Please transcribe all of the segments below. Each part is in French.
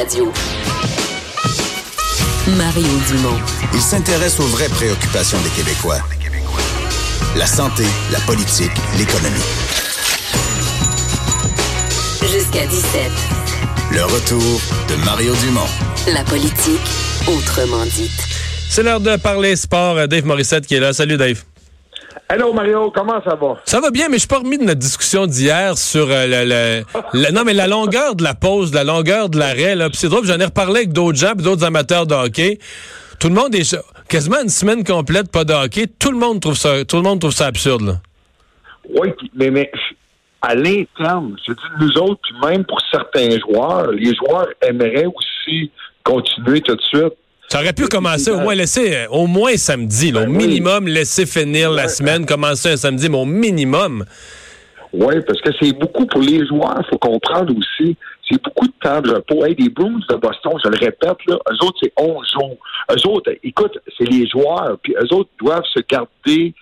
Radio. Mario Dumont. Il s'intéresse aux vraies préoccupations des Québécois. La santé, la politique, l'économie. Jusqu'à 17. Le retour de Mario Dumont. La politique, autrement dite. C'est l'heure de parler sport. Dave Morissette qui est là. Salut Dave. Hello Mario, comment ça va? Ça va bien, mais je suis pas remis de notre discussion d'hier sur euh, le, le- non mais la longueur de la pause, la longueur de l'arrêt. C'est drôle, j'en ai reparlé avec d'autres gens, d'autres amateurs de hockey. Tout le monde est quasiment une semaine complète pas de hockey. Tout le monde trouve ça, tout le monde trouve ça absurde. Là. Oui, mais à l'interne, je dis nous autres, puis même pour certains joueurs, les joueurs aimeraient aussi continuer tout de suite. Aurait pu commencer au moins laisser, euh, au moins samedi, là, au Ben oui. minimum laisser finir la semaine, commencer un samedi, mais au minimum. Oui, parce que c'est beaucoup pour les joueurs, il faut comprendre aussi. C'est beaucoup de temps de repos. Hey, les Bruins de Boston, je le répète, là, eux autres, c'est 11 jours. Eux autres, écoute, c'est les joueurs, puis eux autres doivent se garder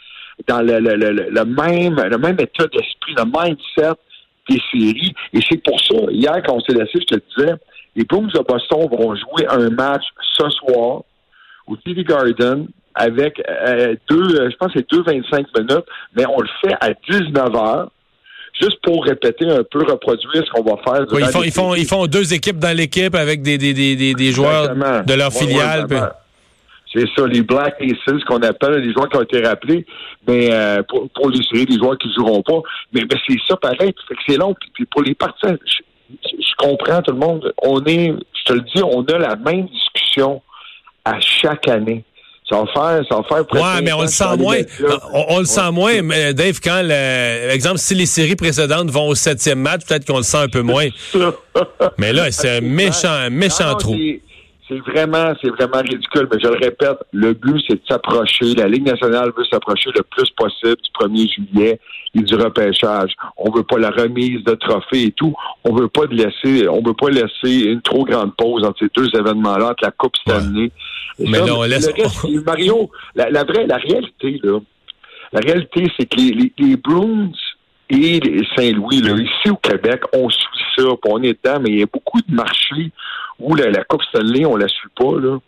dans le, le, le, le- le même, le même état d'esprit, le mindset des séries. Et c'est pour ça, hier, quand on s'est laissé, je te disais, les Bruins de Boston vont jouer un match ce soir au TV Garden avec euh, deux, euh, je pense que c'est 2,25 minutes, mais on le fait à 19 heures, juste pour répéter un peu, reproduire ce qu'on va faire. Oui, ils, font, les ils, font, séries. ils font deux équipes dans l'équipe avec des, des, des, des, des joueurs de leur filiale. puis-. C'est ça, les Black Aces qu'on appelle, les joueurs qui ont été rappelés, mais euh, pour, pour les séries, les joueurs qui ne joueront pas. Mais, mais c'est ça pareil, c'est long. Puis, puis pour les partisans, je, comprends tout le monde. On est, je te le dis, on a la même discussion à chaque année. Ça va faire, ça va faire Ouais, mais on le sent moins. On, on le sent moins, mais Dave, quand, le, exemple, si les séries précédentes vont au septième match, peut-être qu'on le sent un peu moins. Mais là, c'est un méchant, un méchant Non, trou. C'est- vraiment, c'est vraiment ridicule, mais je le répète, le but, c'est de s'approcher. La Ligue nationale veut s'approcher le plus possible du 1er juillet et du repêchage. On veut pas la remise de trophées et tout. On veut pas de laisser, on veut pas laisser une trop grande pause entre ces deux événements-là, entre la Coupe Stanley. Mais ça, là, on laisse- le reste, Mario, la, la vraie, la réalité, là, la réalité, c'est que les, les, les Bruins et les Saint-Louis, là, ici au Québec, on suit ça, puis on est dedans, mais il y a beaucoup de marchés où la, la Coupe Stanley, on la suit pas, là.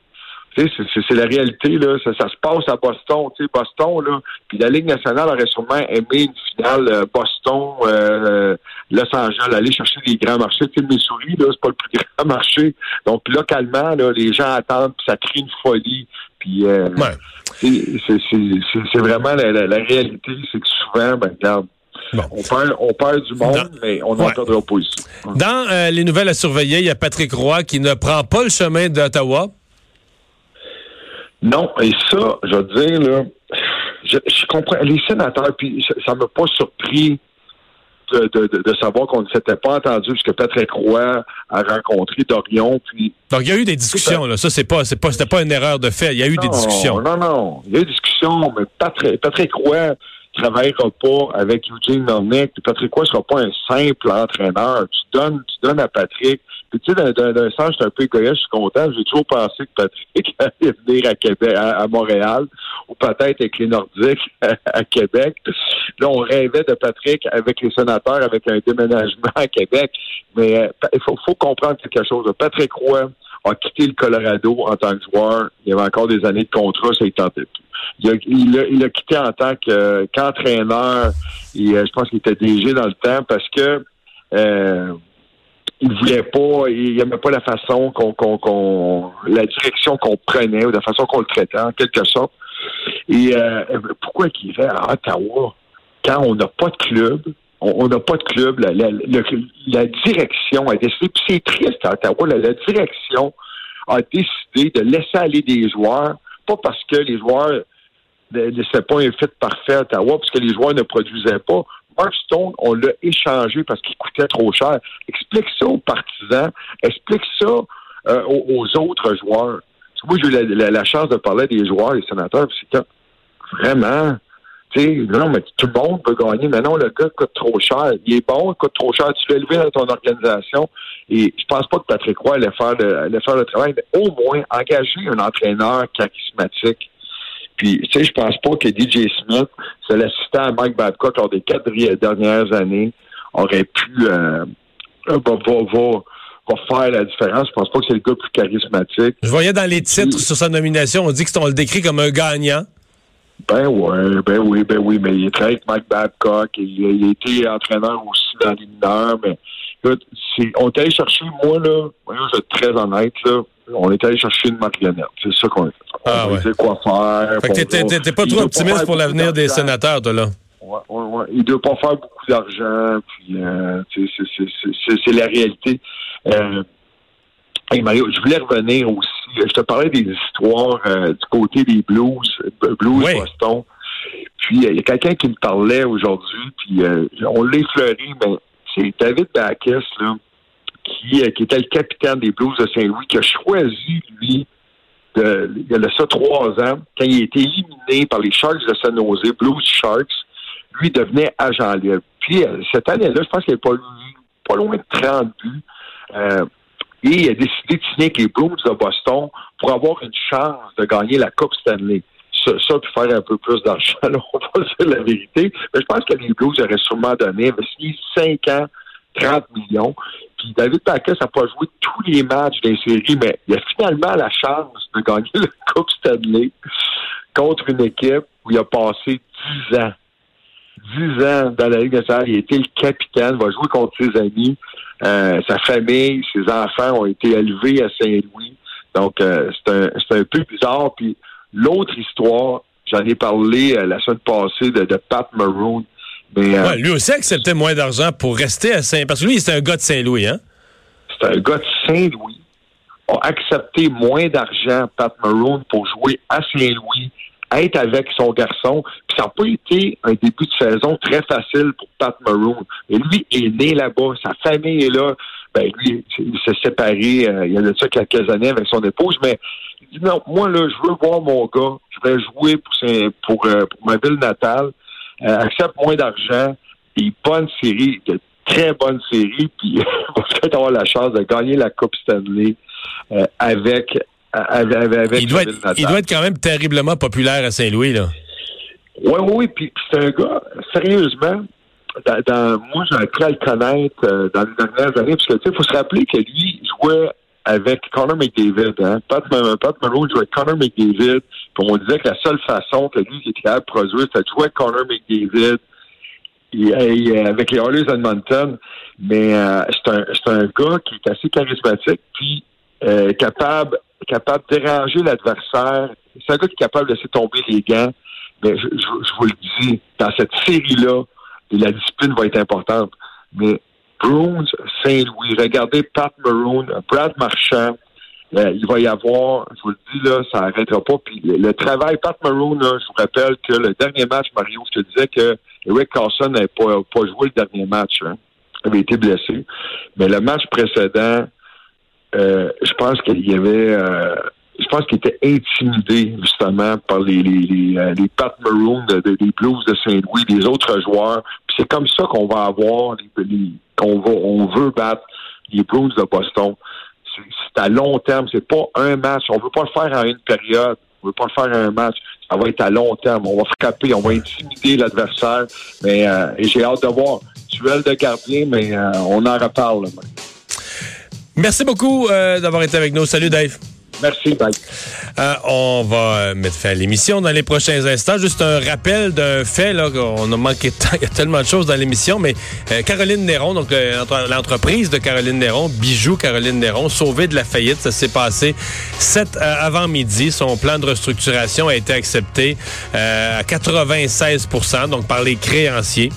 C'est- la réalité, là. Ça, ça se passe à Boston, tu sais, Boston, là. Puis la Ligue nationale aurait sûrement aimé une finale euh, Boston, euh, Los Angeles, aller chercher les grands marchés. Tu sais, le Missouri, là, c'est pas le plus grand marché. Donc, localement, là, les gens attendent, puis ça crée une folie. Puis, euh, Ouais. c'est vraiment la, la- la réalité, c'est que souvent, ben, regarde, Bon. on perd, on perd du monde, Dans- mais on Ouais. perdra pas ici. Dans euh, les nouvelles à surveiller, il y a Patrick Roy qui ne prend pas le chemin d'Ottawa. Non, et ça, je veux dire, là, je, je comprends. Les sénateurs, puis ça ne m'a pas surpris de, de, de, de savoir qu'on ne s'était pas entendu puisque Patrick Roy a rencontré Dorion, puis Donc, il y a eu des discussions, là. Ça, c'est pas, c'est pas, c'était pas une erreur de fait. Il y a eu des discussions. Non, non. Il y a eu des discussions, mais Patrick, Patrick Roy travaillera pas avec Eugene Melnick. puis Patrick Roy sera pas un simple entraîneur. Tu donnes, tu donnes à Patrick. Puis tu sais, d'un- sens, je suis un peu égoïste, je suis content. J'ai toujours pensé que Patrick allait venir à Québec, à, Montréal, ou peut-être avec les Nordiques à, à Québec. Là, on rêvait de Patrick avec les sénateurs, avec un déménagement à Québec. Mais euh, il faut, faut comprendre quelque chose. Patrick Roy a quitté le Colorado en tant que joueur. Il y avait encore des années de contrat, ça ne tentait plus. Il a, il il quitté en tant que- qu'entraîneur euh, je pense qu'il était DG dans le temps parce que euh, il voulait pas, il n'aimait pas la façon qu'on, la direction qu'on prenait ou la façon qu'on le traitait en quelque sorte. Et euh, pourquoi qu'il irait à Ottawa? Quand on n'a pas de club? On n'a pas de club. La, direction a décidé, puis c'est triste à Ottawa, la, direction a décidé de laisser aller des joueurs, pas parce que les joueurs ne laissaient pas un fit parfait à Ottawa, parce que les joueurs ne produisaient pas. Mark on l'a échangé parce qu'il coûtait trop cher. Explique ça aux partisans, explique ça euh, aux, autres joueurs. Parce que Moi, j'ai eu la, chance de parler des joueurs, des sénateurs, c'est que vraiment, tu sais, non, mais tout le monde peut gagner, mais non, le gars coûte trop cher. Il est bon, il coûte trop cher. Tu l'as élevé dans ton organisation. Et je pense pas que Patrick Roy allait faire le, allait faire le travail, mais au moins engager un entraîneur charismatique. Puis, tu sais, je pense pas que DJ Smith, c'est l'assistant à Mike Babcock lors des quatre dernières années, aurait pu euh, euh, va, va, va, va faire la différence. Je pense pas que c'est le gars plus charismatique. Je voyais dans les titres sur sa nomination, on dit qu'on le décrit comme un gagnant. Ben ouais, ben oui, ben oui, mais il est très avec Mike Babcock. Il, il a été entraîneur aussi dans les mineurs, mais écoute, on est allé chercher, moi, là, moi, je vais être très honnête, là, on est allé chercher une marionnette. C'est ça qu'on a fait. Ah, on ouais. quoi faire. Fait que t'es- pas trop optimiste pour l'avenir des sénateurs, toi, là? Ouais, ouais, ouais. Il ne doit pas faire beaucoup d'argent, puis euh, c'est- la réalité. Euh, hey Mario, je voulais revenir aussi. Je te parlais des histoires euh, du côté des Blues, euh, Blues Oui. Boston. Puis euh, il y a quelqu'un qui me parlait aujourd'hui, puis euh, on l'a effleuré, mais c'est David Backus, là, qui, euh, qui était le capitaine des Blues de Saint-Louis, qui a choisi, lui, de, il y a de ça trois ans, quand il a été éliminé par les Sharks de San Jose, Blues Sharks, lui devenait agent libre. Puis cette année-là, je pense qu'il n'y pas, pas loin de 30 buts. Et il a décidé de signer avec les Blues de Boston pour avoir une chance de gagner la Coupe Stanley. Ça, ça puis faire un peu plus d'argent, on va dire la vérité. Mais je pense que les Blues auraient sûrement donné. Avait signé 5 ans, 30 millions. Puis David Paquet n'a pas joué tous les matchs des séries, mais il a finalement la chance de gagner la Coupe Stanley contre une équipe où il a passé 10 ans. 10 ans dans la Ligue nationale. Il a été le capitaine, va jouer contre ses amis. Euh, sa famille, ses enfants ont été élevés à Saint-Louis. Donc, euh, c'est un, un peu bizarre. Puis l'autre histoire, j'en ai parlé euh, la semaine passée de, de Pat Maroon. Mais Ouais, lui aussi acceptait moins d'argent pour rester à Saint... Parce que lui, c'est un gars de Saint-Louis, hein? c'est un gars de Saint-Louis. A accepté moins d'argent, Pat Maroon, pour jouer à Saint-Louis, être avec son garçon. Puis ça n'a pas été un début de saison très facile pour Pat Maroon. Et lui est né là-bas, sa famille est là. Ben lui, il s'est séparé euh, il y a de ça quelques années avec son épouse, mais il dit non, moi là, je veux voir mon gars, je vais jouer pour, pour, euh, pour ma ville natale, euh, accepte moins d'argent, et bonne série, de très bonne série, puis va peut-être avoir la chance de gagner la Coupe Stanley avec, avec, avec Il doit, être, il doit être quand même terriblement populaire à Saint-Louis, là. Oui, oui, oui. Puis c'est un gars, sérieusement, dans, dans- moi, j'ai appris à le connaître euh, dans les dernières années, parce que, tu sais, il faut se rappeler que lui jouait avec Connor McDavid. Hein? Pat, Pat Maroon jouait avec Connor McDavid. Puis on disait que la seule façon que lui était capable de produire, c'était de jouer avec Connor McDavid euh, avec les Oilers Edmonton. Mais euh, c'est un, c'est un gars qui est assez charismatique, puis euh, capable, capable de déranger l'adversaire. C'est un gars qui est capable de laisser tomber les gants. Mais je, vous le dis, dans cette série-là, la discipline va être importante. Mais Bruins, Saint-Louis, regardez Pat Maroon, Brad Marchand, euh, il va y avoir, je vous le dis, là, ça n'arrêtera pas. Puis le, travail, Pat Maroon, là, je vous rappelle que le dernier match, Mario, je te disais que Eric Carlson n'avait pas, pas joué le dernier match. Hein. Il avait été blessé. Mais le match précédent, euh, je pense qu'il y avait euh, je pense qu'il était intimidé justement par les les, les, euh, les Pat Maroon de- de- des Blues de Saint-Louis, des autres joueurs. C'est comme ça qu'on va avoir les, qu'on va on veut battre les Blues de Boston. C'est à long terme, c'est pas un match. On veut pas le faire en une période. On veut pas le faire en un match. Ça va être à long terme. On va frapper, on va intimider l'adversaire. Mais euh, et j'ai hâte de voir. Duel de gardien, mais euh, on en reparle. là. Merci beaucoup euh, d'avoir été avec nous. Salut, Dave. Merci, bye. Euh, on va euh, mettre fin à l'émission dans les prochains instants. Juste un rappel d'un fait, là, qu'on a manqué de temps. Il y a tellement de choses dans l'émission, mais euh, Caroline Néron, donc l'entre- l'entreprise de Caroline Néron, Bijoux Caroline Néron, sauvée de la faillite. Ça s'est passé 7 avant-midi. Son plan de restructuration a été accepté à 96 donc par les créanciers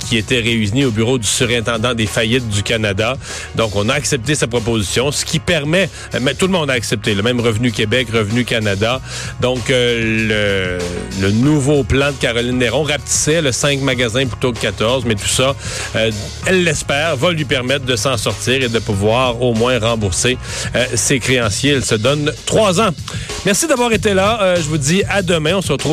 qui étaient réunis au bureau du surintendant des faillites du Canada. Donc, on a accepté sa proposition, ce qui permet, mais tout le monde a accepté, le même Revenu Québec, Revenu Canada. Donc, euh, le, nouveau plan de Caroline Néron rapetissait le 5 magasins plutôt que 14, mais tout ça, euh, elle l'espère, va lui permettre de s'en sortir et de pouvoir au moins rembourser euh, ses créanciers. Elle se donne trois ans. Merci d'avoir été là. Je vous dis à demain. On se retrouve